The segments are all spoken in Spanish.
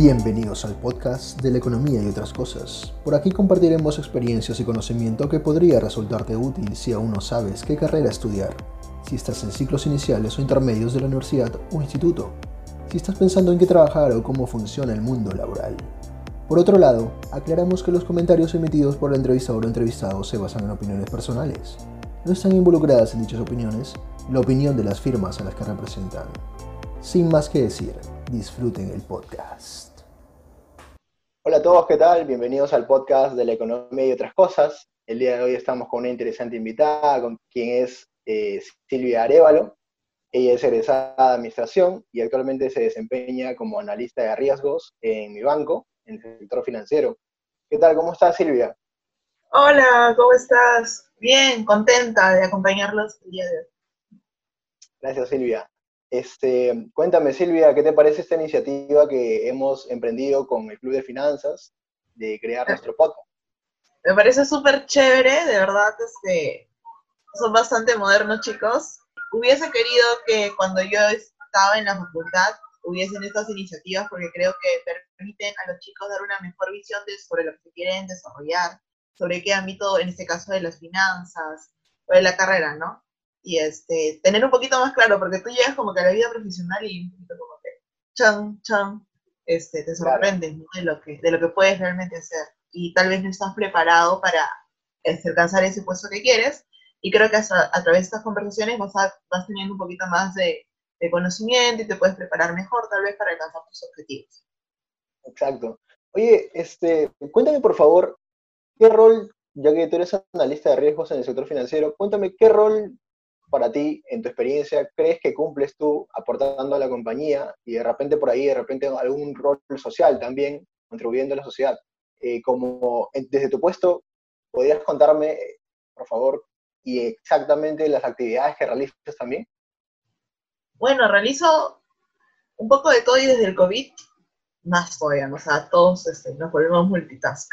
Bienvenidos al podcast de la economía y otras cosas. Por aquí compartiremos experiencias y conocimiento que podría resultarte útil si aún no sabes qué carrera estudiar, si estás en ciclos iniciales o intermedios de la universidad o instituto, si estás pensando en qué trabajar o cómo funciona el mundo laboral. Por otro lado, aclaramos que los comentarios emitidos por el entrevistador o entrevistado se basan en opiniones personales. No están involucradas en dichas opiniones la opinión de las firmas a las que representan. Sin más que decir, disfruten el podcast. Hola a todos, ¿qué tal? Bienvenidos al podcast de la economía y otras cosas. El día de hoy estamos con una interesante invitada, con quien es eh, Silvia Arevalo. Ella es egresada de Administración y actualmente se desempeña como analista de riesgos en mi banco, en el sector financiero. ¿Qué tal? ¿Cómo estás, Silvia? Hola, ¿cómo estás? Bien, contenta de acompañarlos el día de hoy. Gracias, Silvia. Este, cuéntame, Silvia, ¿qué te parece esta iniciativa que hemos emprendido con el Club de Finanzas de crear nuestro podcast? Me parece súper chévere, de verdad, este, son bastante modernos, chicos. Hubiese querido que cuando yo estaba en la facultad hubiesen estas iniciativas porque creo que permiten a los chicos dar una mejor visión de, sobre lo que se quieren desarrollar, sobre qué ámbito, en este caso de las finanzas o de la carrera, ¿no? Y este, tener un poquito más claro, porque tú llegas como que a la vida profesional y un poquito como que, chan, chan, este, te Claro. sorprendes ¿no? de, lo que, de lo que puedes realmente hacer. Y tal vez no estás preparado para este, alcanzar ese puesto que quieres. Y creo que hasta- a través de estas conversaciones vas, a- vas teniendo un poquito más de, de conocimiento y te puedes preparar mejor tal vez para alcanzar tus objetivos. Exacto. Oye, este, cuéntame por favor, ¿qué rol, ya que tú eres analista de riesgos en el sector financiero, cuéntame qué rol para ti, en tu experiencia, crees que cumples tú aportando a la compañía y de repente por ahí, de repente algún rol social también, contribuyendo a la sociedad? Eh, como desde tu puesto, ¿podrías contarme, por favor, y exactamente las actividades que realizas también? Bueno, realizo un poco de todo y desde el COVID más todavía, ¿no? o sea, todos este, nos volvemos multitask.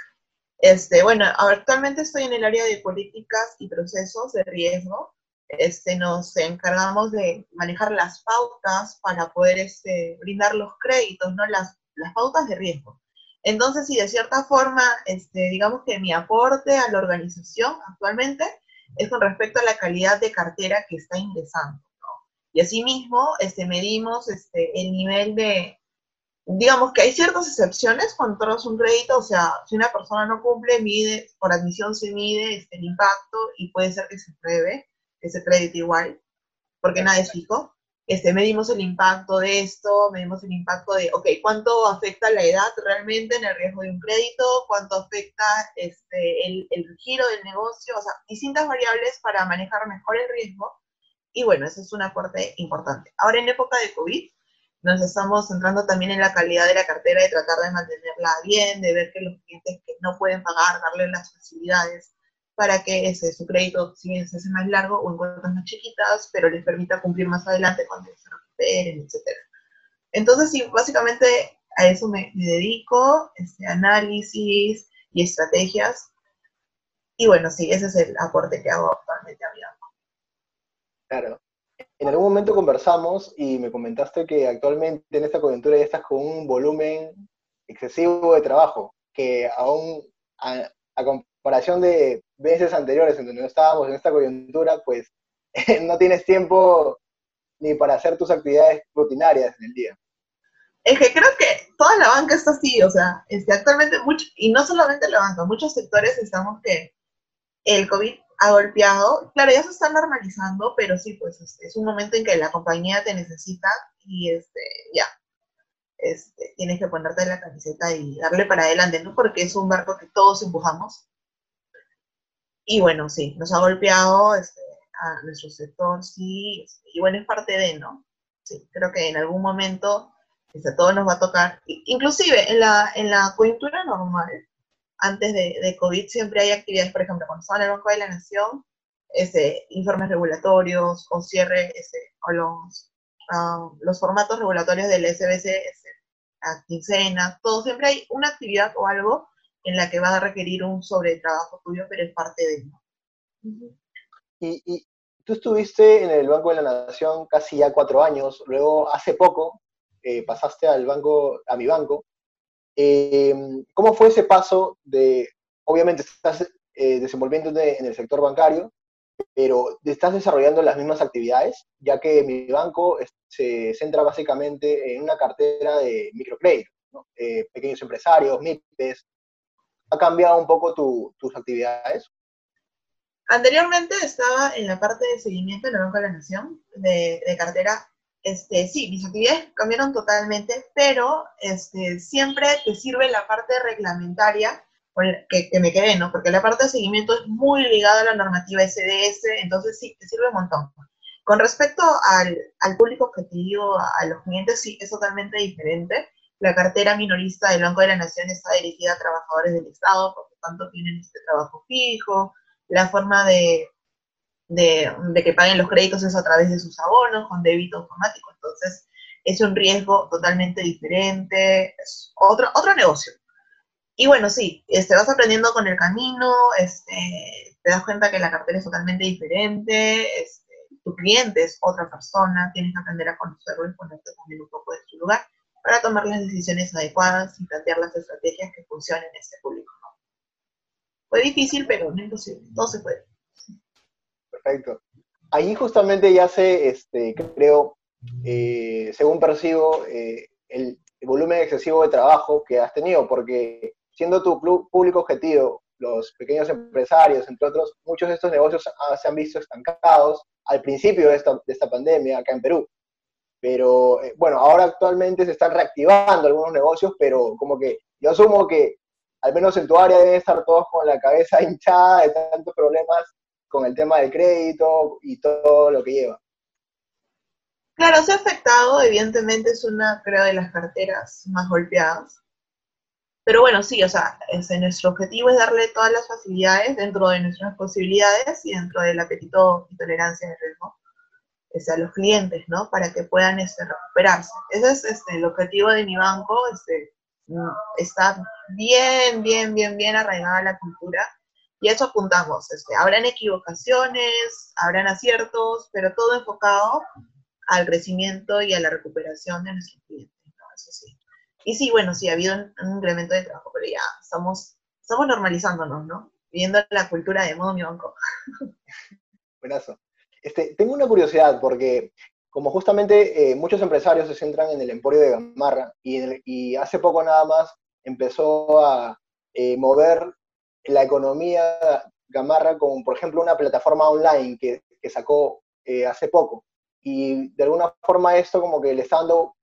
Este, bueno, actualmente estoy en el área de políticas y procesos de riesgo. Este, nos encargamos de manejar las pautas para poder este, brindar los créditos, ¿no? Las, las pautas de riesgo. Entonces, sí, de cierta forma, este, digamos que mi aporte a la organización actualmente es con respecto a la calidad de cartera que está ingresando. Y asimismo, este, medimos este, el nivel de, digamos que hay ciertas excepciones cuando otorgas un crédito, o sea, si una persona no cumple, mide, por admisión se mide este, el impacto y puede ser que se pruebe ese crédito igual, porque nada es fijo. Este, medimos el impacto de esto, medimos el impacto de, ok, ¿cuánto afecta la edad realmente en el riesgo de un crédito? ¿Cuánto afecta este, el, el giro del negocio? O sea, distintas variables para manejar mejor el riesgo y bueno, ese es un aporte importante. Ahora en época de COVID, nos estamos centrando también en la calidad de la cartera, de tratar de mantenerla bien, de ver que los clientes que no pueden pagar, darle las facilidades para que ese, su crédito, si bien se hace más largo o en cuotas más chiquitas, pero les permita cumplir más adelante cuando se recuperen, etc. Entonces, sí, básicamente a eso me, me dedico, este, análisis y estrategias. Y bueno, sí, ese es el aporte que hago actualmente a. Claro. En algún momento conversamos y me comentaste que actualmente en esta coyuntura ya estás con un volumen excesivo de trabajo, que aún a, a comparación de veces anteriores en donde no estábamos en esta coyuntura, pues no tienes tiempo ni para hacer tus actividades rutinarias en el día. Es que creo que toda la banca está así, o sea, este, actualmente, mucho, y no solamente la banca, muchos sectores estamos que el COVID ha golpeado, claro, ya se está normalizando, pero sí, pues es un momento en que la compañía te necesita y este, ya, este, tienes que ponerte la camiseta y darle para adelante, ¿no? Porque es un barco que todos empujamos. Y bueno, sí, nos ha golpeado este, a nuestro sector, sí, este, y bueno, es parte de, ¿no? Sí, creo que en algún momento este, todo nos va a tocar, inclusive en la, en la coyuntura normal, antes de, COVID siempre hay actividades, por ejemplo, cuando estaba en el Banco de la Nación, ese, informes regulatorios o cierre, ese, o los, uh, los formatos regulatorios del SBC, ese, a quincena, todo, siempre hay una actividad o algo en la que va a requerir un sobretrabajo tuyo, pero es parte de ello. Y, tú estuviste en el Banco de la Nación casi ya cuatro años, luego hace poco eh, pasaste al banco, a mi banco, Em, ¿Cómo fue ese paso de, obviamente estás eh, en el sector bancario, pero estás desarrollando las mismas actividades, ya que mi banco se centra básicamente en una cartera de microcrédito, eh, pequeños empresarios, MIPES. ¿Ha cambiado un poco tus actividades? Anteriormente estaba en la parte de seguimiento en el Banco de la Nación, de, cartera. Este, sí, mis actividades cambiaron totalmente, pero este, siempre te sirve la parte reglamentaria que, que, me quedé, ¿no? Porque la parte de seguimiento es muy ligada a la normativa SDS, entonces sí, te sirve un montón. Con respecto al, al público objetivo, a, a los clientes, sí, es totalmente diferente. La cartera minorista del Banco de la Nación está dirigida a trabajadores del Estado, por lo tanto tienen este trabajo fijo. La forma de, de, que paguen los créditos es a través de sus abonos, con débito automático. Entonces, es un riesgo totalmente diferente, es otro, otro negocio. Y bueno, sí, este, vas aprendiendo con el camino, este, te das cuenta que la cartera es totalmente diferente, este, tu cliente es otra persona, tienes que aprender a conocerlo y ponerte también un poco de su lugar para tomar las decisiones adecuadas y plantear las estrategias que funcionen en este público. Fue difícil, pero no imposible, todo se puede. Perfecto. Ahí justamente ya sé, este, creo, eh, según percibo, eh, el, volumen excesivo de trabajo que has tenido, porque siendo tu público objetivo los pequeños empresarios, entre otros, muchos de estos negocios se han visto estancados al principio de esta, de esta pandemia acá en Perú. Pero eh, bueno, ahora actualmente se están reactivando algunos negocios, pero como que yo asumo que al menos en tu área deben estar todos con la cabeza hinchada de tantos problemas con el tema del crédito y todo lo que lleva. Claro, se ha afectado, evidentemente es una, creo, de las carteras más golpeadas. Pero bueno, sí, o sea, ese, nuestro objetivo es darle todas las facilidades dentro de nuestras posibilidades y dentro del apetito y tolerancia de riesgo este, a los clientes, ¿no? Para que puedan este, recuperarse. Ese es este, el objetivo de mi banco. Este, mm, está bien, bien, bien, bien arraigada la cultura y eso apuntamos. Este, habrán equivocaciones, habrán aciertos, pero todo enfocado al crecimiento y a la recuperación de nuestros clientes, ¿no? Eso. Y sí, bueno, sí, ha habido un, incremento de trabajo, pero ya estamos, estamos normalizándonos, ¿no? Viendo la cultura de modo mi banco. Buenazo. Este, tengo una curiosidad, porque como justamente eh, muchos empresarios se centran en el emporio de Gamarra, y, hace poco nada más empezó a eh, mover la economía Gamarra con, por ejemplo, una plataforma online que, sacó eh, hace poco. Y de alguna forma esto como que le está dando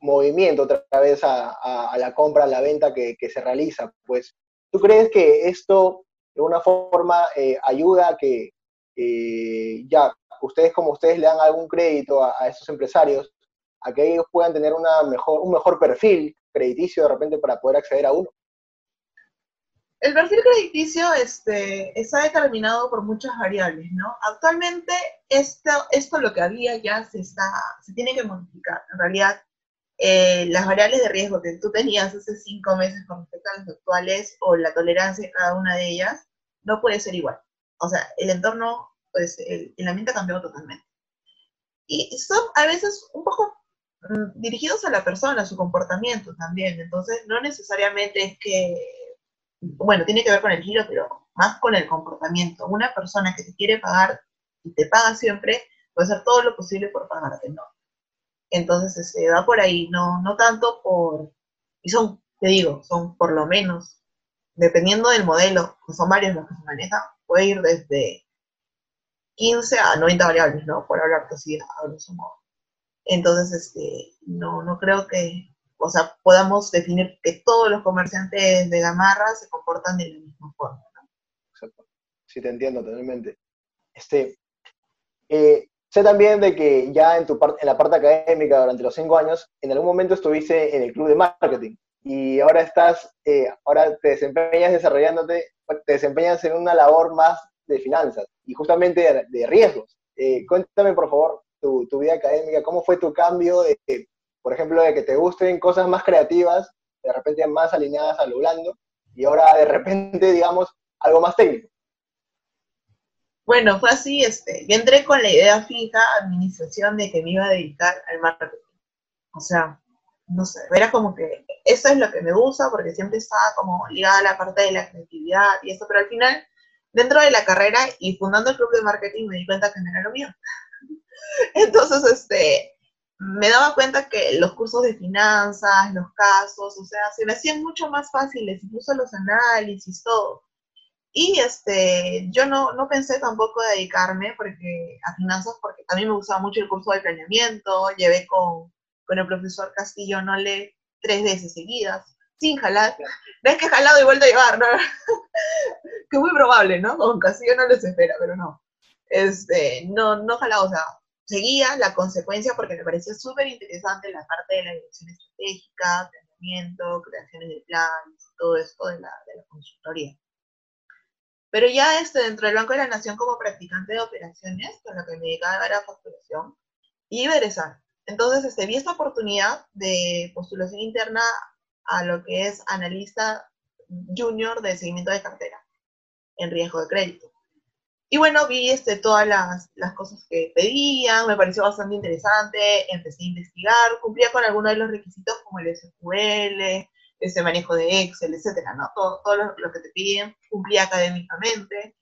movimiento otra vez a, la compra, a la venta que, se realiza. Pues, ¿tú crees que esto de alguna forma ayuda a que eh, ya ustedes como ustedes le dan algún crédito a, esos empresarios, a que ellos puedan tener una mejor, un mejor perfil crediticio de repente para poder acceder a uno? El perfil crediticio este, está determinado por muchas variables, ¿no? Actualmente esto, esto lo que había ya se, está, se tiene que modificar. En realidad, eh, las variables de riesgo que tú tenías hace cinco meses con respecto a las actuales o la tolerancia de cada una de ellas, no puede ser igual. O sea, el entorno, pues el, ambiente ha cambiado totalmente. Y son a veces un poco mm, dirigidos a la persona, a su comportamiento también. Entonces, no necesariamente es que, bueno, tiene que ver con el giro, pero más con el comportamiento. Una persona que te quiere pagar y te paga siempre, puede hacer todo lo posible por pagarte, ¿no? Entonces, este, va por ahí, no, no tanto por, y son, te digo, son por lo menos, dependiendo del modelo, son varios los que se manejan, puede ir desde 15 a 90 variables, ¿no? Por hablar así a grosso modo. Entonces, este, no, no creo que, o sea, podamos definir que todos los comerciantes de gamarra se comportan de la misma forma, ¿no? Exacto. Sí, te entiendo totalmente. Este, eh, Sé también de que ya en, tu en la parte académica durante los cinco años, en algún momento estuviste en el club de marketing y ahora estás, eh, ahora te desempeñas desarrollándote, te desempeñas en una labor más de finanzas y justamente de, riesgos. Eh, cuéntame, por favor, tu, vida académica, cómo fue tu cambio de, por ejemplo, de que te gusten cosas más creativas, de repente más alineadas a lo blando, y ahora de repente, digamos, algo más técnico. Bueno, fue así, este, yo entré con la idea fija, administración, de que me iba a dedicar al marketing. O sea, no sé, era como que eso es lo que me gusta porque siempre estaba como ligada a la parte de la creatividad y eso, pero al final, dentro de la carrera y fundando el club de marketing me di cuenta que no era lo mío. Entonces, este, me daba cuenta que los cursos de finanzas, los casos, o sea, se me hacían mucho más fáciles, incluso los análisis, todo. Y este, yo no, no pensé tampoco dedicarme porque, a finanzas porque también me gustaba mucho el curso de planeamiento, llevé con, con el profesor Castillo no le tres veces seguidas, sin jalar. No es que jalado y vuelto a llevar, ¿no? que muy probable, ¿no? Con Castillo no les espera, pero no. Este, no, no jalado, o sea, seguía la consecuencia porque me parecía súper interesante la parte de la dirección estratégica, planeamiento, creaciones de planes, todo esto de la, de consultoría. Pero ya este, dentro del Banco de la Nación como practicante de operaciones, con lo que me dedicaba era facturación, y egresar. Entonces este, vi esta oportunidad de postulación interna a lo que es analista junior de seguimiento de cartera en riesgo de crédito. Y bueno, vi este, todas las, las, cosas que pedían, me pareció bastante interesante, empecé a investigar, cumplía con algunos de los requisitos como el SQL, ese manejo de Excel, etcétera, ¿no? Todo, todo lo, lo, que te piden, cumplía académicamente.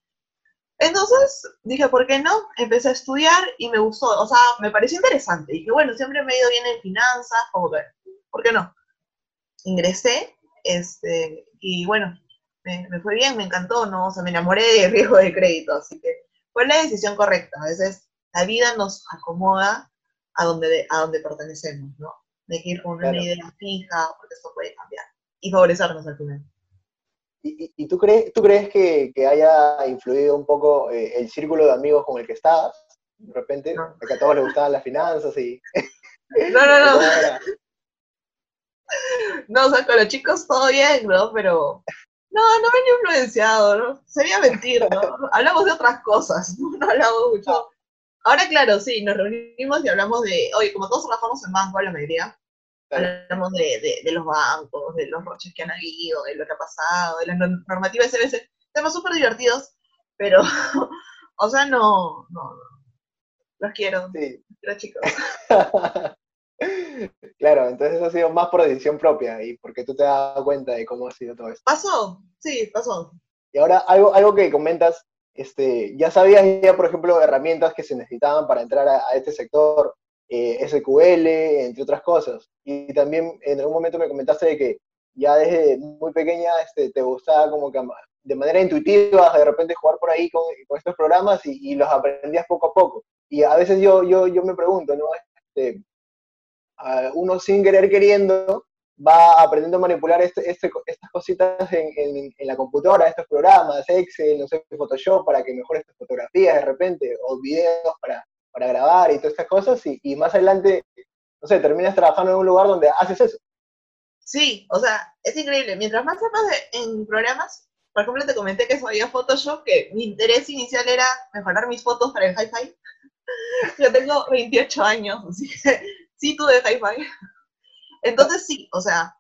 Entonces dije, ¿por qué no? Empecé a estudiar y me gustó, o sea, me pareció interesante. Dije, bueno, siempre me he ido bien en finanzas, como ver, ¿por qué no? Ingresé, este, y bueno, me, me, fue bien, me encantó, ¿no? O sea, me enamoré de riesgo de crédito, así que fue la decisión correcta. A veces la vida nos acomoda a donde, a donde pertenecemos, ¿no? De que ir con una claro. idea fija, porque esto puede cambiar y favorecernos al final. ¿Y, y tú, crees, tú crees que, que haya influido un poco eh, el círculo de amigos con el que estabas? De repente, no. que a todos les gustaban las finanzas y... No, no, no. no, o sea, con los chicos todo bien, ¿no? Pero no, no me he influenciado, ¿no? Sería mentir, ¿no? Hablamos de otras cosas, no, no hablamos mucho. Ahora, claro, sí, nos reunimos y hablamos de, oye, como todos trabajamos en banco, la mayoría, hablamos de, de, de, los bancos, de los roches que han habido, de lo que ha pasado, de las normativas veces Temas súper divertidos, pero, o sea, no, no, los quiero, sí. los chicos. claro, entonces eso ha sido más por decisión propia y porque tú te das cuenta de cómo ha sido todo esto. Pasó, sí, pasó. Y ahora, algo, algo que comentas, este, ya sabías ya, por ejemplo, herramientas que se necesitaban para entrar a, a este sector, eh, SQL, entre otras cosas. Y también en algún momento me comentaste de que ya desde muy pequeña este, te gustaba como que de manera intuitiva de repente jugar por ahí con, estos programas y, los aprendías poco a poco. Y a veces yo, yo, yo me pregunto, ¿no? Este, uno sin querer queriendo va aprendiendo a manipular este, este, estas cositas en, en, en, la computadora, estos programas, Excel, no sé, Photoshop, para que mejore estas fotografías de repente, o videos para, para grabar y todas estas cosas, y, más adelante, no sé, terminas trabajando en un lugar donde haces eso. Sí, o sea, es increíble. Mientras más sepas en programas, por ejemplo, te comenté que sabía Photoshop, que mi interés inicial era mejorar mis fotos para el hi-fi. Yo tengo 28 años, así que sí tuve hi-fi. Entonces sí, o sea,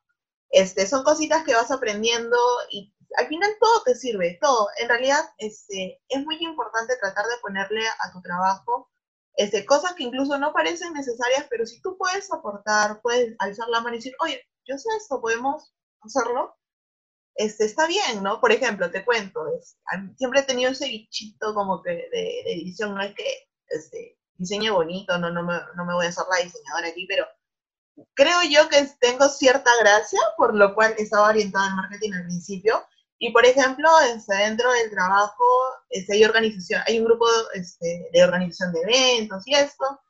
este, son cositas que vas aprendiendo y al final todo te sirve, todo. En realidad este, es muy importante tratar de ponerle a tu trabajo este, cosas que incluso no parecen necesarias, pero si tú puedes aportar, puedes alzar la mano y decir, oye, yo sé esto, podemos hacerlo, este, está bien, ¿no? Por ejemplo, te cuento, siempre he tenido ese bichito como que de, de, de edición, no es que este, diseñe bonito, no, no, me, no me voy a hacer la diseñadora aquí, pero creo yo que tengo cierta gracia, por lo cual estaba orientada al marketing al principio. Y por ejemplo, este, dentro del trabajo este, hay organización, hay un grupo este, de organización de eventos y esto,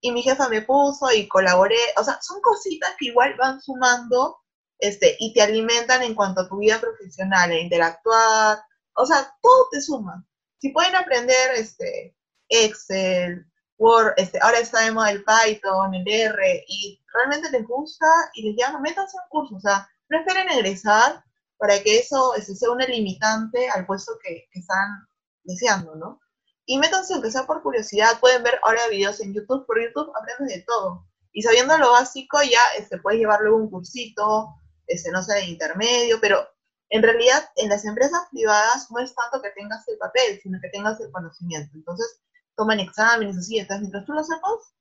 y mi jefa me puso y colaboré, o sea, son cositas que igual van sumando este, y te alimentan en cuanto a tu vida profesional, e interactuar, o sea, todo te suma. Si pueden aprender este, Excel, Word, este, ahora está de moda el Python, el R, y realmente les gusta y les llaman, métanse en curso, o sea, no esperen egresar para que eso ese, sea una limitante al puesto que, que, están deseando, ¿no? Y métanse, aunque sea por curiosidad, pueden ver ahora videos en YouTube, por YouTube aprendes de todo. Y sabiendo lo básico, ya este, puedes llevar luego un cursito, este, no sé, de intermedio, pero en realidad en las empresas privadas no es tanto que tengas el papel, sino que tengas el conocimiento. Entonces, toman exámenes, así, entonces mientras tú lo sepas,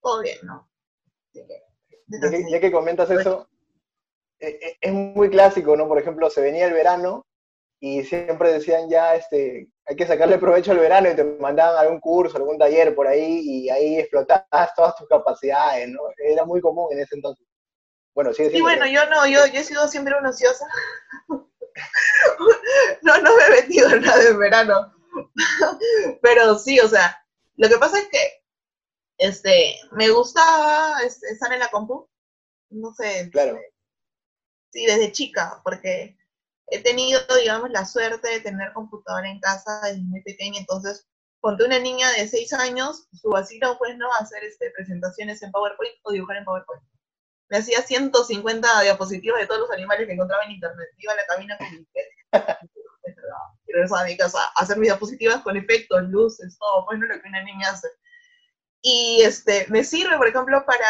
todo bien, ¿no? Ya que, comentas eso, e, e, es muy clásico, ¿no? Por ejemplo, se venía el verano y siempre decían ya, este, hay que sacarle provecho al verano y te mandaban algún curso, algún taller por ahí y ahí explotabas todas tus capacidades, ¿no? Era muy común en ese entonces. Bueno, sí. Sí, bueno, yo no, yo, yo he sido siempre una ociosa. no, no me he metido en nada en verano. Pero sí, o sea, lo que pasa es que este, me gustaba este, estar en la compu. No sé. Claro. Sí, desde chica, porque he tenido, digamos, la suerte de tener computadora en casa desde muy pequeña, entonces, cuando una niña de 6 años, su vacío pues, ¿no? Hacer este, presentaciones en PowerPoint o dibujar en PowerPoint me hacía 150 diapositivas de todos los animales que encontraba en internet. Iba a la cabina con mi regresaba a mi casa hacer mis diapositivas con efectos, luces, todo, pues no lo que una niña hace. Y este, me sirve, por ejemplo, para,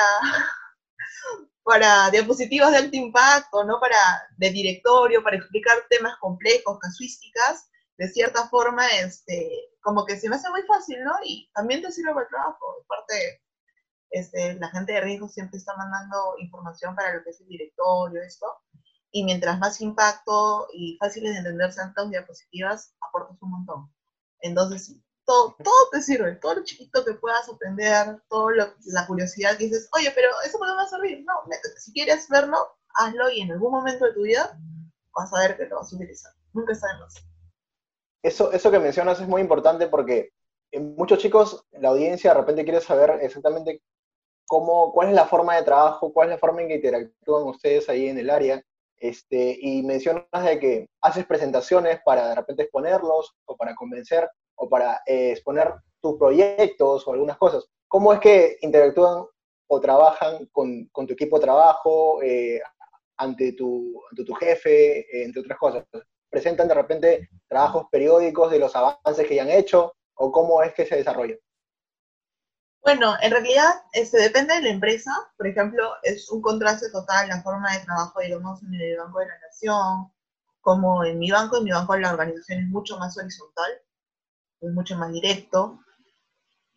para diapositivas de alto impacto, ¿no? Para, de directorio, para explicar temas complejos, casuísticas, de cierta forma, este, como que se me hace muy fácil, ¿no? Y también te sirve para el trabajo, parte este, la gente de riesgo siempre está mandando información para lo que es el directorio, esto, y mientras más impacto y fáciles de entender sean tus diapositivas, aportas un montón. Entonces, todo, todo te sirve, todo lo chiquito que puedas aprender, toda la curiosidad que dices, oye, pero eso no me va a servir. No, si quieres verlo, hazlo y en algún momento de tu vida vas a ver que lo vas a utilizar. Nunca sabemos. Eso, eso que mencionas es muy importante porque muchos chicos, la audiencia de repente quiere saber exactamente cómo, cuál es la forma de trabajo, cuál es la forma en que interactúan ustedes ahí en el área. Este, y mencionas de que haces presentaciones para de repente exponerlos o para convencer o para eh, exponer tus proyectos o algunas cosas. ¿Cómo es que interactúan o trabajan con, tu equipo de trabajo, eh, ante, tu, ante tu jefe, eh, entre otras cosas? ¿Presentan de repente trabajos periódicos de los avances que ya han hecho o cómo es que se desarrollan? Bueno, en realidad este, depende de la empresa. Por ejemplo, es un contraste total la forma de trabajo, digamos, en el Banco de la Nación, como en mi banco. En mi banco la organización es mucho más horizontal, es mucho más directo.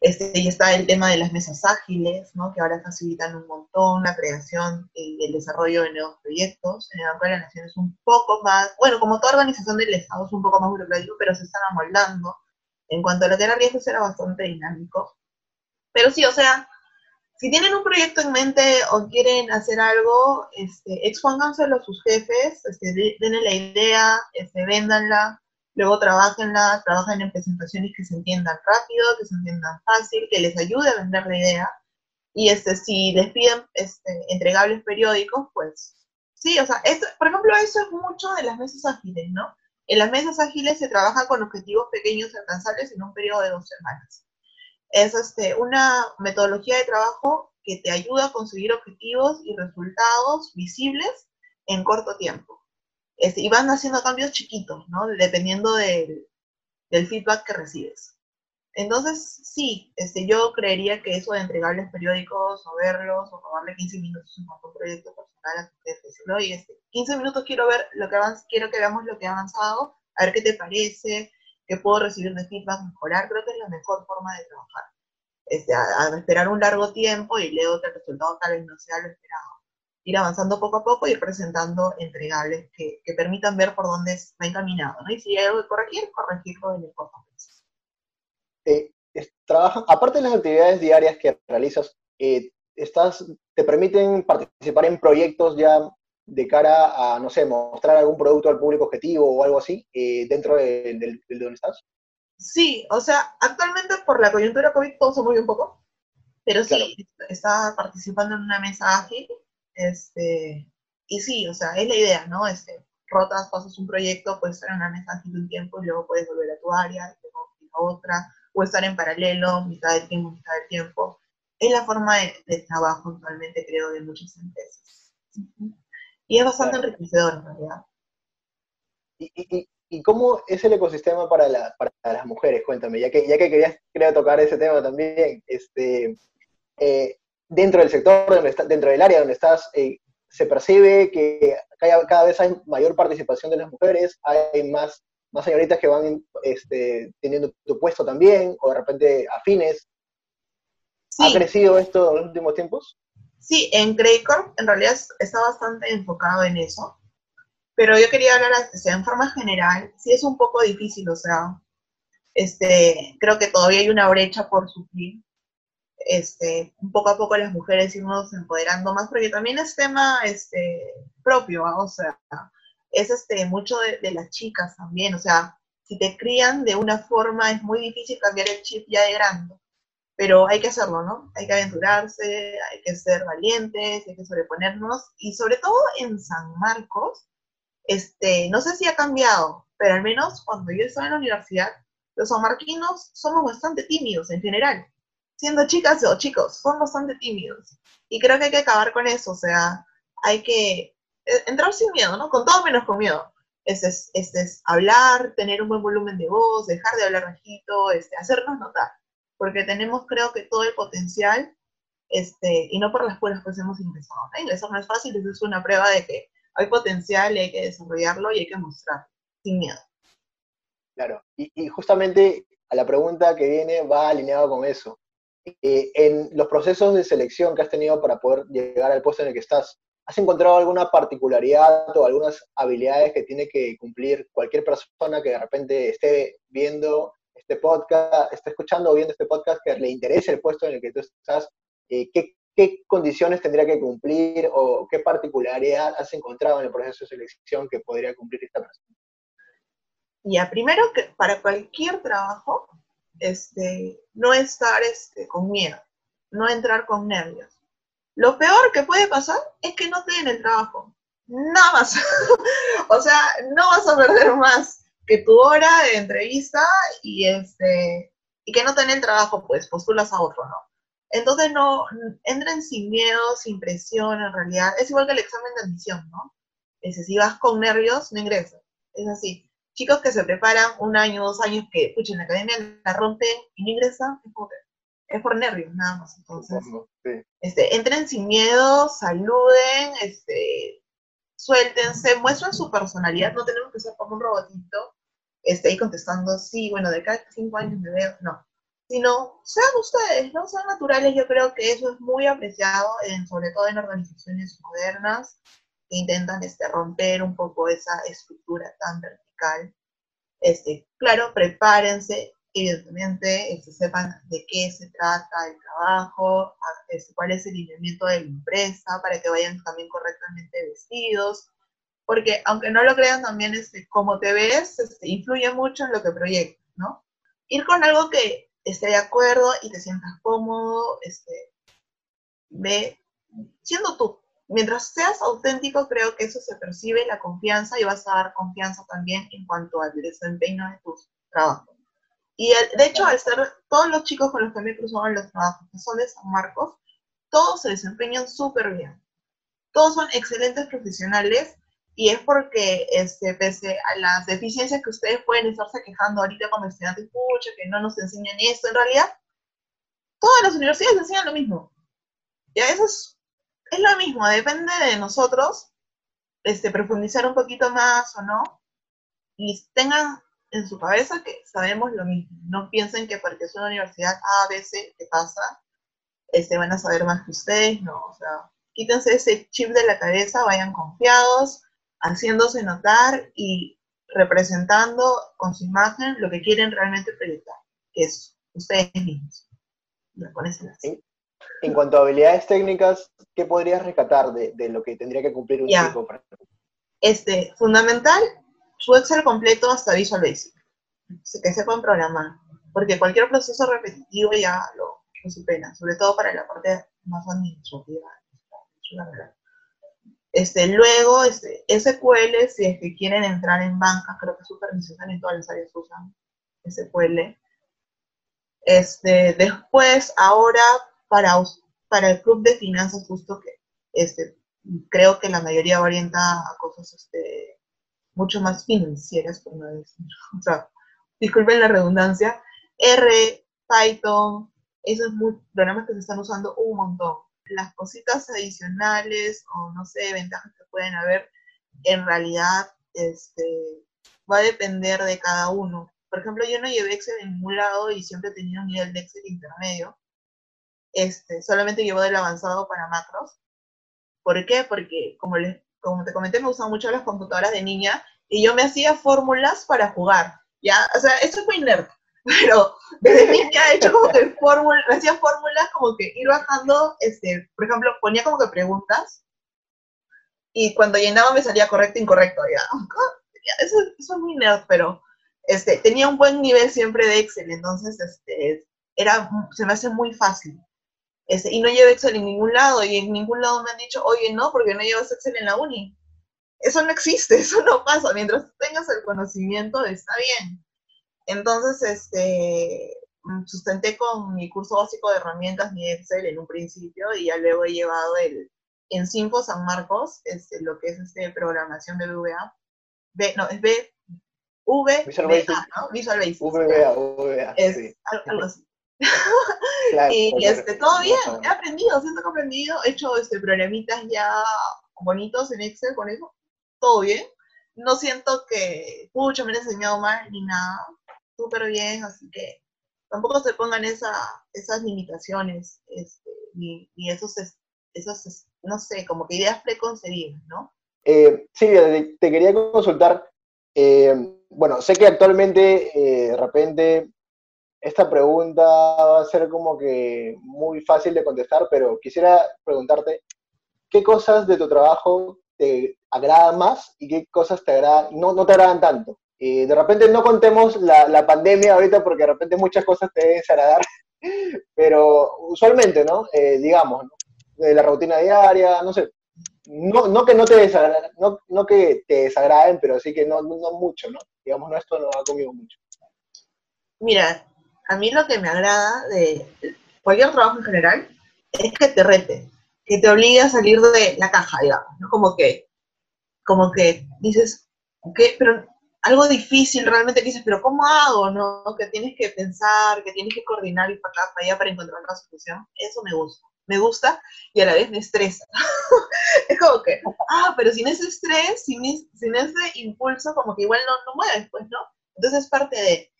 Este, y está el tema de las mesas ágiles, ¿no? que ahora facilitan un montón la creación y el desarrollo de nuevos proyectos. En el Banco de la Nación es un poco más, bueno, como toda organización del Estado es un poco más burocrático, pero se están amoldando. En cuanto a lo que era riesgo, era bastante dinámico. Pero sí, o sea, si tienen un proyecto en mente o quieren hacer algo, este, expónganselo a sus jefes, este, denle la idea, este, véndanla, luego trabajenla, trabajen en presentaciones que se entiendan rápido, que se entiendan fácil, que les ayude a vender la idea. Y este, si les piden este, entregables periódicos, pues sí, o sea, por ejemplo, eso es mucho de las mesas ágiles, ¿no? En las mesas ágiles se trabaja con objetivos pequeños alcanzables en un periodo de dos semanas es este, una metodología de trabajo que te ayuda a conseguir objetivos y resultados visibles en corto tiempo. Este, y van haciendo cambios chiquitos, ¿no? Dependiendo del, feedback que recibes. Entonces, sí, este, yo creería que eso de entregarles periódicos o verlos o tomarle 15 minutos en un proyecto personal a tu jefe, decirle, oye, este, 15 minutos quiero ver lo que quiero que veamos lo que ha avanzado, a ver qué te parece, que puedo recibir de feedback, mejorar, creo que es la mejor forma de trabajar. Este, a, esperar un largo tiempo y luego que el resultado tal vez no sea lo esperado. Ir avanzando poco a poco y ir presentando entregables que, que permitan ver por dónde va encaminado, ¿no? Y si hay algo que corregir, corregirlo en el corto plazo. Eh, aparte de las actividades diarias que realizas, eh, estás, ¿te permiten participar en proyectos ya de cara a, no sé, mostrar algún producto al público objetivo o algo así eh, dentro de, de, donde estás? Sí, o sea, actualmente por la coyuntura COVID todo se movió un poco, pero sí, estaba participando en una mesa ágil, este, y sí, o sea, es la idea, ¿no? Este, rotas, pasas un proyecto, puedes estar en una mesa ágil un tiempo y luego puedes volver a tu área, y a otra, o estar en paralelo, mitad del tiempo, mitad del tiempo. Es la forma de, trabajo actualmente, creo, de muchas empresas. Y es bastante enriquecedor, en realidad. ¿Y, y, cómo es el ecosistema para, las mujeres? Cuéntame, ya que, ya que querías tocar ese tema también, este, eh, dentro del sector, donde dentro del área donde estás, eh, ¿se percibe que cada, vez hay mayor participación de las mujeres? ¿Hay más, más señoritas que van este, teniendo tu puesto también, o de repente afines? ¿Ha crecido esto en los últimos tiempos? Sí, en Credit en realidad está bastante enfocado en eso, pero yo quería hablar en forma general, sí es un poco difícil, o sea, este, creo que todavía hay una brecha por suplir. Este, poco a poco las mujeres irnos empoderando más, porque también es tema este, propio, o sea, es este, mucho de, de, las chicas también, o sea, si te crían de una forma es muy difícil cambiar el chip ya de grande, pero hay que hacerlo, ¿no? Hay que aventurarse, hay que ser valientes, hay que sobreponernos, y sobre todo en San Marcos, este, no sé si ha cambiado, pero al menos cuando yo estaba en la universidad, los sanmarquinos somos bastante tímidos en general. Siendo chicas o chicos, son bastante tímidos. Y creo que hay que acabar con eso, o sea, hay que eh, entrar sin miedo, ¿no? Con todo menos con miedo. Este es, este es hablar, tener un buen volumen de voz, dejar de hablar bajito, este, hacernos notar. Porque tenemos, creo que, todo el potencial, este, y no por las puras pues hemos ingresado. ¿no? Ingresar no es fácil, eso es una prueba de que hay potencial y hay que desarrollarlo y hay que mostrar, sin miedo. Claro, y, justamente a la pregunta que viene va alineado con eso. Eh, en los procesos de selección que has tenido para poder llegar al puesto en el que estás, ¿has encontrado alguna particularidad o algunas habilidades que tiene que cumplir cualquier persona que de repente esté viendo este podcast, esté escuchando o viendo este podcast que le interese el puesto en el que tú estás? Eh, ¿qué, ¿Qué condiciones tendría que cumplir o qué particularidad has encontrado en el proceso de selección que podría cumplir esta persona? Ya, primero que para cualquier trabajo, este, no estar este, con miedo, no entrar con nervios. Lo peor que puede pasar es que no te el trabajo. Nada más. o sea, no vas a perder más que tu hora de entrevista y este que no te el trabajo, pues postulas a otro, ¿no? Entonces no entren sin miedo, sin presión, en realidad. Es igual que el examen de admisión, ¿no? Es si vas con nervios, no ingresas. Es así chicos que se preparan un año, dos años, que, escuchen, la academia la rompen y no ingresan, es por, nervios, nada más. Entonces, este, entren sin miedo, saluden, este, suéltense, muestren su personalidad, no tenemos que ser como un robotito, este, ahí contestando, sí, bueno, de cada cinco años me veo, no. Sino, sean ustedes, ¿no? Sean naturales, yo creo que eso es muy apreciado, en, sobre todo en organizaciones modernas, que intentan este, romper un poco esa estructura tan vertical este, claro, prepárense, evidentemente, este, sepan de qué se trata el trabajo, este, cuál es el lineamiento de la empresa, para que vayan también correctamente vestidos, porque aunque no lo crean, también este, como te ves, este, influye mucho en lo que proyectas, ¿no? Ir con algo que esté de acuerdo y te sientas cómodo, este, ve siendo tú, mientras seas auténtico, creo que eso se percibe, la confianza, y vas a dar confianza también en cuanto al desempeño de tus trabajos. Y de hecho, al ser todos los chicos con los que me en los trabajos que son de San Marcos, todos se desempeñan súper bien. Todos son excelentes profesionales y es porque, este, pese a las deficiencias que ustedes pueden estarse quejando ahorita como estudiantes, pucha, que no nos enseñan esto, en realidad, todas las universidades enseñan lo mismo. Y a eso es lo mismo, depende de nosotros este, profundizar un poquito más o no, y tengan en su cabeza que sabemos lo mismo. No piensen que porque es una universidad A, B, C, ¿qué pasa? Este, van a saber más que ustedes, no, o sea, quítense ese chip de la cabeza, vayan confiados, haciéndose notar y representando con su imagen lo que quieren realmente proyectar, que es ustedes mismos. Con ese en cuanto a habilidades técnicas, ¿qué podrías rescatar de, lo que tendría que cumplir un chico? Para... Este, fundamental, su Excel completo hasta Visual Basic. Que sepan programar. Porque cualquier proceso repetitivo ya lo, lo supera, sobre todo para la parte más administrativa. Este, luego, este, SQL, si es que quieren entrar en banca, creo que supervisión en todas las áreas usan SQL. Este, después, ahora para, para el club de finanzas justo que este, creo que la mayoría orienta a cosas este, mucho más financieras, por no decir, o sea, disculpen la redundancia, R, Python, esos programas que se están usando un montón. Las cositas adicionales o no sé, ventajas que pueden haber, en realidad este, va a depender de cada uno. Por ejemplo, yo no llevé Excel en ningún lado y siempre he tenido un nivel de Excel intermedio este, solamente llevo del avanzado para macros. ¿Por qué? Porque, como, les, como te comenté, me usan mucho las computadoras de niña y yo me hacía fórmulas para jugar. ¿ya? O sea, esto es muy nerd, pero desde niña he hecho como que fórmulas, hacía fórmulas como que ir bajando, este, por ejemplo, ponía como que preguntas y cuando llenaba me salía correcto incorrecto, ya. Eso, eso es muy nerd, pero este, tenía un buen nivel siempre de Excel, entonces este, era, se me hace muy fácil. Este, y no llevo Excel en ningún lado, y en ningún lado me han dicho, oye, no, porque no llevas Excel en la uni. Eso no existe, eso no pasa. Mientras tengas el conocimiento, está bien. Entonces, este, sustenté con mi curso básico de herramientas mi Excel en un principio y ya luego he llevado el, en Sinfo San Marcos, este, lo que es este, programación de VBA. B, no, es B, V, Visual Basic. ¿no? Visual Basic. VBA, VBA, Es sí. al- algo así. Claro, y claro. este, todo bien, he aprendido, siento que he aprendido, he hecho este, problemitas ya bonitos en Excel con eso, todo bien. No siento que, pucha, me han enseñado mal ni nada, súper bien, así que tampoco se pongan esa, esas limitaciones, este, ni, ni esos, es- esos, es- no sé, como que ideas preconcebidas, ¿no? Eh, Silvia, te, te quería consultar. eh, bueno, sé que actualmente eh, de repente esta pregunta va a ser como que muy fácil de contestar, pero quisiera preguntarte, ¿qué cosas de tu trabajo te agradan más y qué cosas te agradan, no, no te agradan tanto? Eh, de repente no contemos la, la pandemia ahorita porque de repente muchas cosas te deben desagradar, pero usualmente, ¿no? Eh, digamos, ¿no? De la rutina diaria, no sé, no, no que no te desagraden, no, no que te desagraden, pero sí que no, no mucho, ¿no? Digamos, no, esto no va conmigo mucho. Mira, a mí lo que me agrada de cualquier trabajo en general es que te rete, que te obligue a salir de la caja, digamos, ¿no? Como que, como que dices, ¿qué? Pero algo difícil realmente que dices, pero ¿cómo hago? ¿No? Que tienes que pensar, que tienes que coordinar y para acá, para allá para encontrar una solución. Eso me gusta. Me gusta y a la vez me estresa. es como que, ah, pero sin ese estrés, sin, sin ese impulso, como que igual no, no mueves, pues, ¿no? Entonces es parte de...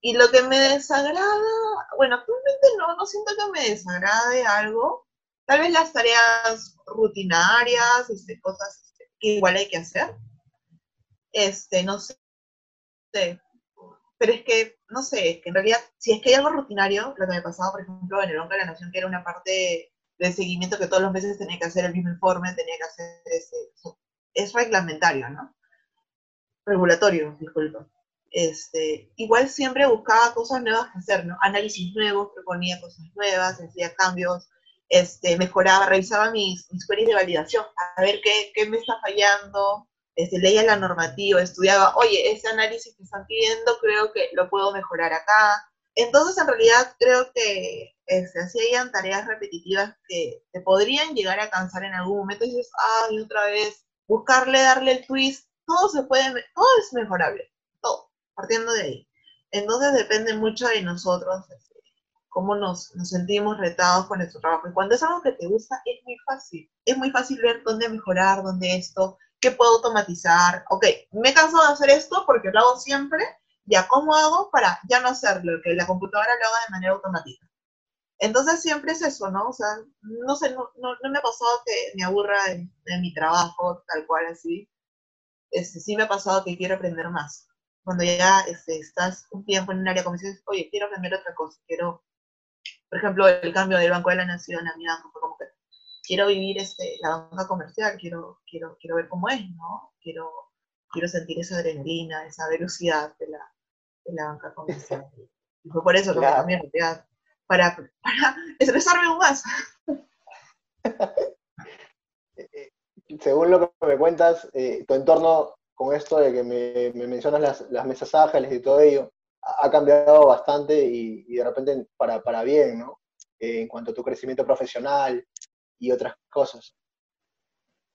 Y lo que me desagrada, bueno, actualmente no, no siento que me desagrade algo. Tal vez las tareas rutinarias, este, cosas este, que igual hay que hacer. Este, no sé. Pero es que, no sé, es que en realidad, si es que hay algo rutinario, lo que me pasaba, por ejemplo, en el Banco de la Nación, que era una parte de seguimiento que todos los meses tenía que hacer el mismo informe, tenía que hacer ese, es reglamentario, ¿no? Regulatorio, disculpa este, igual siempre buscaba cosas nuevas que hacer, ¿no? Análisis nuevos, proponía cosas nuevas, hacía cambios, este, mejoraba, revisaba mis, mis queries de validación, a ver qué, qué me está fallando, este, leía la normativa, estudiaba, oye, ese análisis que están pidiendo creo que lo puedo mejorar acá. Entonces, en realidad, creo que este, hayan tareas repetitivas que te podrían llegar a cansar en algún momento y dices, ay, otra vez, buscarle, darle el twist, todo se puede, todo es mejorable, partiendo de ahí. Entonces depende mucho de nosotros este, cómo nos, sentimos retados con nuestro trabajo. Y cuando es algo que te gusta, es muy fácil. Es muy fácil ver dónde mejorar, dónde esto, qué puedo automatizar. Ok, me he cansado de hacer esto porque lo hago siempre. Ya, ¿cómo hago para ya no hacerlo? Que la computadora lo haga de manera automática. Entonces siempre es eso, ¿no? O sea, no sé, no, no, no me ha pasado que me aburra en mi trabajo, tal cual así. Este, sí me ha pasado que quiero aprender más cuando ya este, estás un tiempo en un área como dices, oye, quiero aprender otra cosa, quiero, por ejemplo, el cambio del Banco de la Nación a mi banco, fue como que quiero vivir este, la banca comercial, quiero, quiero, quiero ver cómo es, ¿no? Quiero, quiero sentir esa adrenalina, esa velocidad de la, de la banca comercial. Y fue por eso que claro. me cambié de para, para estresarme aún más. Según lo que me cuentas, eh, tu entorno con esto de que me, me mencionas las, mesas ágiles y todo ello, ha cambiado bastante y, de repente para, para bien, ¿no? Eh, en cuanto a tu crecimiento profesional y otras cosas.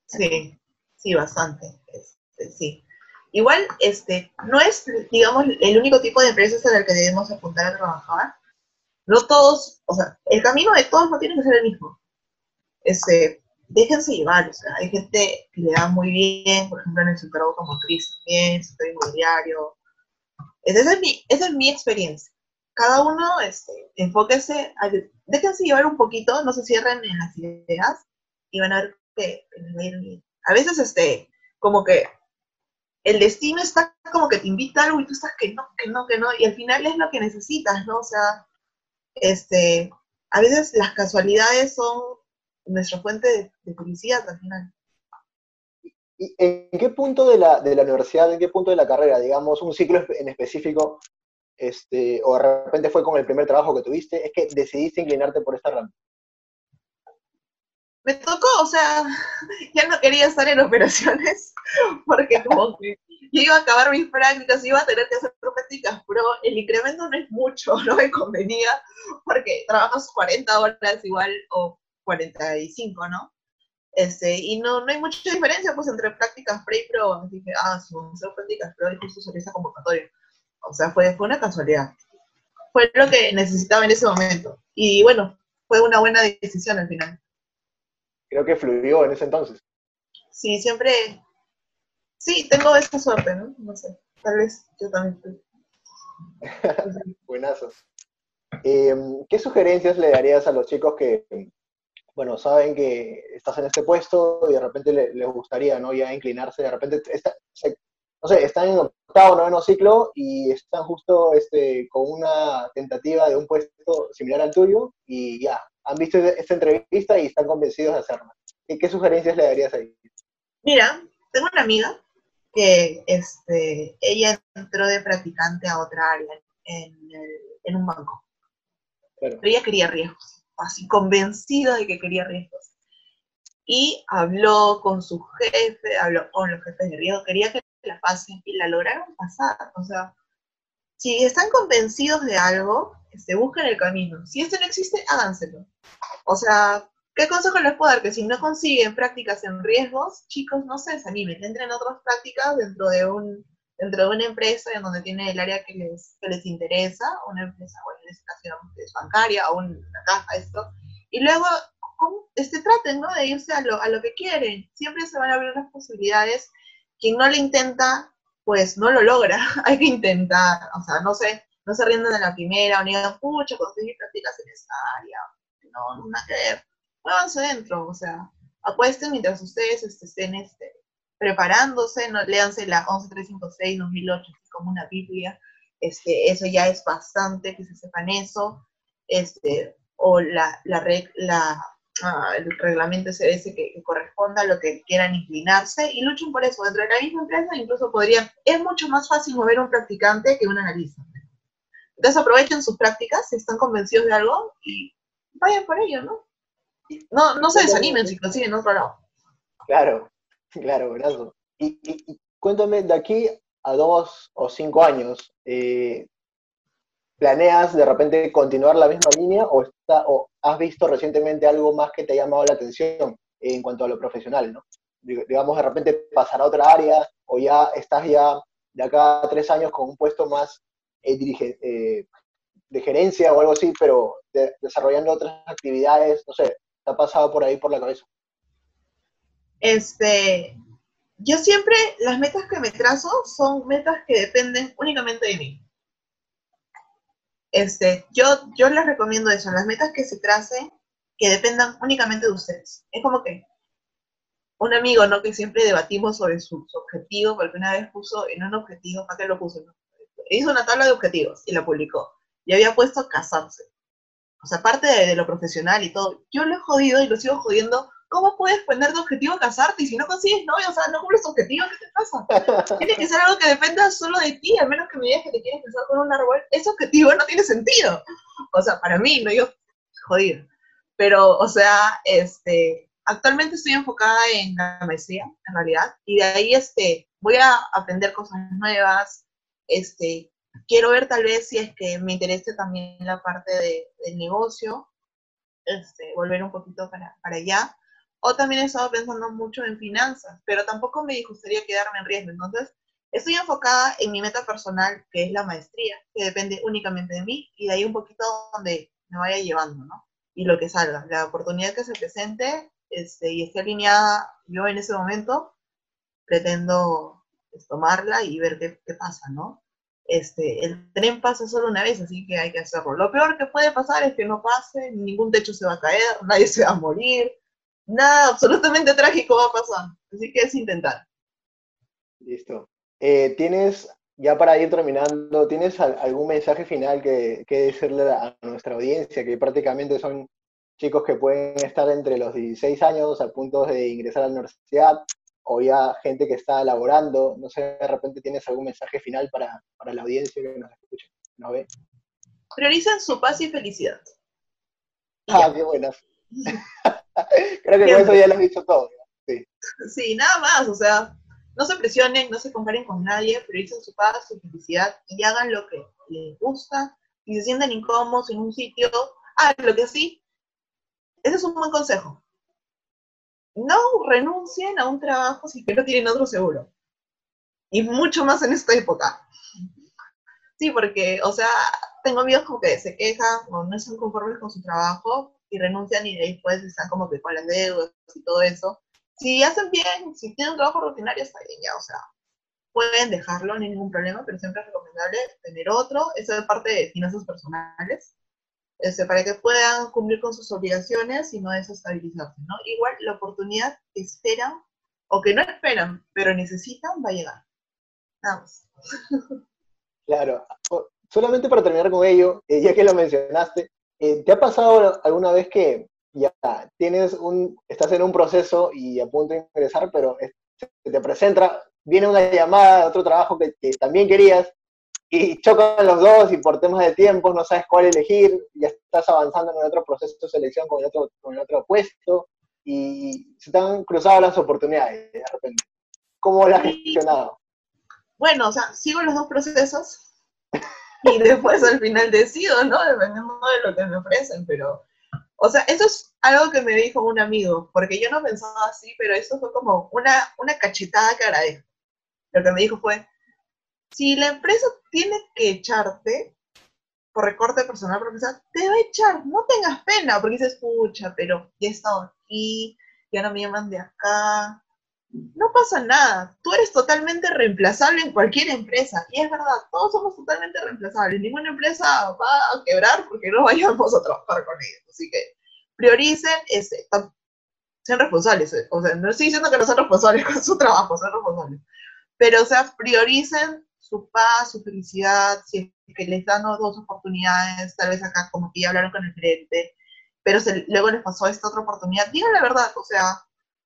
Sí, sí, bastante. Este, sí. Igual, este, no es, digamos, el único tipo de empresas en el que debemos apuntar a trabajar. No todos, o sea, el camino de todos no tiene que ser el mismo. Este, déjense llevar, o sea, hay gente que le da muy bien, por ejemplo, en el sector automotriz también, el sector inmobiliario. Esa es mi, esa es mi experiencia. cada uno este, enfóquese, déjense llevar un poquito, no se cierren en las ideas y van a ver que, les va a ir bien. A veces, este, como que el destino está como que te invita a algo y tú estás que no, que no, que no, y al final es lo que necesitas, ¿no? O sea, este, a veces las casualidades son nuestra fuente de, de felicidad al final. ¿Y en qué punto de la, de la universidad, en qué punto de la carrera, digamos, un ciclo en específico, este, o de repente fue con el primer trabajo que tuviste, es que decidiste inclinarte por esta rama? Me tocó, o sea, ya no quería estar en operaciones, porque como que yo iba a acabar mis prácticas, iba a tener que hacer prácticas, pero el incremento no es mucho, no me convenía, porque trabajas 40 horas igual, o 45, ¿no? Este, y no, no hay mucha diferencia pues entre prácticas pre y pro. Dije, ah, a hacer prácticas pro y justo salió esa convocatoria. O sea, fue, fue una casualidad. Fue lo que necesitaba en ese momento. Y bueno, fue una buena decisión al final. Creo que fluyó en ese entonces. Sí, siempre. Sí, tengo esa suerte, ¿no? No sé. Tal vez yo también. Buenazo. Eh, ¿Qué sugerencias le darías a los chicos que, bueno, saben que estás en este puesto y de repente les, gustaría, ¿no? Ya inclinarse, de repente, no sé, están en octavo, noveno ciclo y están justo este, con una tentativa de un puesto similar al tuyo y ya, han visto esta entrevista y están convencidos de hacerlo. ¿Y qué sugerencias le darías ahí? Mira, tengo una amiga que este, ella entró de practicante a otra área en, en un banco. Pero ella quería riesgos así convencido de que quería riesgos. Y habló con su jefe, habló con los jefes de riesgo, quería que la pasen y la lograron pasar. O sea, si están convencidos de algo, se busquen el camino. Si esto no existe, háganselo. O sea, ¿qué consejo les puedo dar? Que si no consiguen prácticas en riesgos, chicos, no se desanimen, entren en otras prácticas dentro de un dentro de una empresa en donde tiene el área que les, que les interesa, una empresa, bueno, en este caso es bancaria o una caja, esto, y luego este, traten ¿no? de irse a lo, a lo que quieren. Siempre se van a abrir las posibilidades. Quien no lo intenta, pues no lo logra. Hay que intentar, o sea, no se, no se rinden de la primera o ni digan, pucha, conseguir prácticas en esta área. No, no nada que ver. Muévanse dentro, o sea, apuesten mientras ustedes este, estén este, preparándose, no, léanse la 11356 2008 como una Biblia, este, eso ya es bastante que se sepan eso, este, o la, la, la ah, el reglamento ese que, corresponda a lo que quieran inclinarse y luchen por eso. Dentro de la misma empresa incluso podrían, es mucho más fácil mover un practicante que un analista. Entonces aprovechen sus prácticas, si están convencidos de algo y vayan por ello, ¿no? No, no se desanimen si consiguen otro lado. Claro, Claro, brazo. Y, cuéntame, de aquí a dos o cinco años, eh, ¿planeas de repente continuar la misma línea o, está, o has visto recientemente algo más que te ha llamado la atención en cuanto a lo profesional, ¿no? Digamos, de repente pasar a otra área o ya estás ya de acá a tres años con un puesto más eh, eh, de gerencia o algo así, pero desarrollando otras actividades, no sé, ¿te ha pasado por ahí por la cabeza? Este, yo siempre, las metas que me trazo son metas que dependen únicamente de mí. Este, yo, yo les recomiendo eso, las metas que se tracen, que dependan únicamente de ustedes. Es como que un amigo, ¿no? Que siempre debatimos sobre su, objetivo, porque una vez puso en un objetivo, ¿para qué lo puso? Hizo una tabla de objetivos y la publicó. Y había puesto casarse. O sea, aparte de, de, lo profesional y todo, yo lo he jodido y lo sigo jodiendo ¿cómo puedes poner de objetivo casarte y si no consigues novio, o sea, no cumples tu objetivo, ¿qué te pasa? Tiene que ser algo que dependa solo de ti, al menos que me digas que te quieres casar con un árbol, ese objetivo no tiene sentido. O sea, para mí, no yo, jodido. Pero, o sea, este, actualmente estoy enfocada en la maestría, en realidad, y de ahí, este, voy a aprender cosas nuevas, este, quiero ver tal vez si es que me interese también la parte de, del negocio, este, volver un poquito para, para allá. O también he estado pensando mucho en finanzas, pero tampoco me gustaría quedarme en riesgo. Entonces, estoy enfocada en mi meta personal, que es la maestría, que depende únicamente de mí, y de ahí un poquito donde me vaya llevando, ¿no? Y lo que salga, la oportunidad que se presente este, y esté alineada yo en ese momento, pretendo pues, tomarla y ver qué, qué pasa, ¿no? este, el tren pasa solo una vez, así que hay que hacerlo. Lo peor que puede pasar es que no pase, ningún techo se va a caer, nadie se va a morir, nada absolutamente trágico va a pasar. Así que es intentar. Listo. Eh, ¿Tienes, ya para ir terminando, ¿tienes algún mensaje final que, que decirle a nuestra audiencia, que prácticamente son chicos que pueden estar entre los 16 años a punto de ingresar a la universidad o ya gente que está elaborando, no sé, de repente tienes algún mensaje final para, la audiencia que nos escucha, nos ve. Priorizan su paz y felicidad. ah, qué buenas. Creo que con eso ya lo has dicho todo. Sí. sí, nada más, o sea, no se presionen, no se comparen con nadie, prioricen su paz, su felicidad y hagan lo que les gusta. y se sienten incómodos en un sitio, hagan lo que sí. Ese es un buen consejo no renuncien a un trabajo si no tienen otro seguro. Y mucho más en esta época. Sí, porque, o sea, tengo amigos como que se quejan o no están conformes con su trabajo y renuncian y después están como que con las deudas y todo eso. Si hacen bien, si tienen un trabajo rutinario, está bien ya, o sea, pueden dejarlo, no hay ningún problema, pero siempre es recomendable tener otro. Eso es parte de finanzas personales. Este, para que puedan cumplir con sus obligaciones y no desestabilizarse, ¿no? Igual la oportunidad que esperan, o que no esperan, pero necesitan, va a llegar. Vamos. Claro. Solamente para terminar con ello, eh, ya que lo mencionaste, eh, ¿te ha pasado alguna vez que ya tienes un, estás en un proceso y a punto de ingresar, pero se te presenta, viene una llamada de otro trabajo que también querías y chocan los dos y por temas de tiempo no sabes cuál elegir, ya estás avanzando en otro proceso de selección con el otro, con el otro puesto y se te han cruzado las oportunidades de repente. ¿Cómo lo has gestionado? Bueno, o sea, sigo los dos procesos y después al final decido, ¿no? Dependiendo de lo que me ofrecen, pero, o sea, eso es algo que me dijo un amigo, porque yo no pensaba así, pero eso fue como una, una cachetada que agradezco. Lo que me dijo fue, si la empresa tiene que echarte por recorte personal profesional, te va a echar, no tengas pena, porque se escucha, pero ya he estado aquí, ya no me llaman de acá, no pasa nada, tú eres totalmente reemplazable en cualquier empresa, y es verdad, todos somos totalmente reemplazables, ninguna empresa va a quebrar porque no vayamos a trabajar con ellos, así que prioricen, ese, sean responsables, o sea, no estoy diciendo que no sean responsables con su trabajo, sean responsables, pero o sea, prioricen su paz, su felicidad, si es que les dan dos oportunidades, tal vez acá como que ya hablaron con el gerente, pero luego les pasó esta otra oportunidad, digan la verdad, o sea,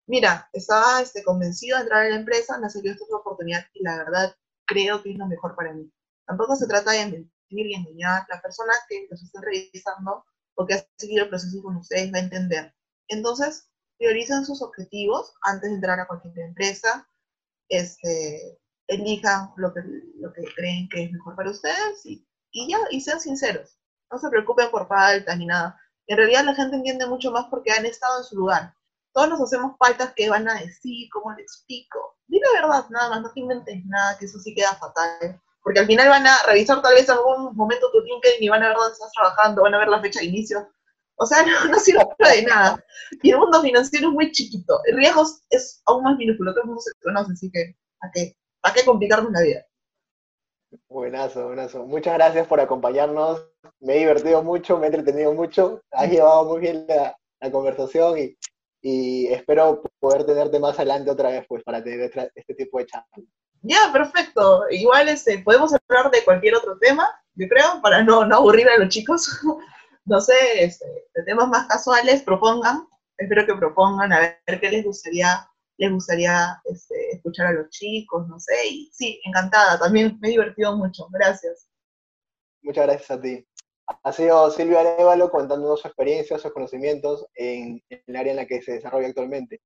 mira, estaba este, convencido de entrar en la empresa, me salió esta oportunidad y la verdad creo que es lo mejor para mí. Tampoco se trata de mentir y engañar, la persona que los está revisando o que ha seguido el proceso con ustedes va a entender. Entonces, priorizan sus objetivos antes de entrar a cualquier empresa, este, elijan lo que, lo que creen que es mejor para ustedes y, y ya, y sean sinceros. No se preocupen por faltas ni nada. En realidad la gente entiende mucho más porque han estado en su lugar. Todos nos hacemos faltas que van a decir, cómo les explico. Di la verdad, nada más, no te inventes nada, que eso sí queda fatal. Porque al final van a revisar tal vez algún momento tu LinkedIn y van a ver dónde estás trabajando, van a ver la fecha de inicio. O sea, no, sirve de nada. Y el mundo financiero es muy chiquito. El riesgo es aún más minúsculo, todo el mundo se conoce, así que ¿a qué? ¿Para qué complicarnos la vida? Buenazo, buenazo. Muchas gracias por acompañarnos. Me he divertido mucho, me he entretenido mucho. Has llevado muy bien la, conversación y, y, espero poder tenerte más adelante otra vez pues para tener este tipo de charlas. Ya, perfecto. Igual este, podemos hablar de cualquier otro tema, yo creo, para no, no aburrir a los chicos. no sé, este, de temas más casuales, propongan. Espero que propongan a ver qué les gustaría les gustaría este, escuchar a los chicos, no sé, y sí, encantada, también me he divertido mucho, gracias. Muchas gracias a ti. Ha sido Silvia Arevalo contándonos su experiencia, sus conocimientos en, el área en la que se desarrolla actualmente.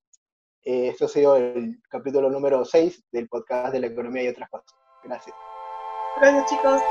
Eh, esto ha sido el capítulo número 6 del podcast de la economía y otras cosas. Gracias. Gracias chicos.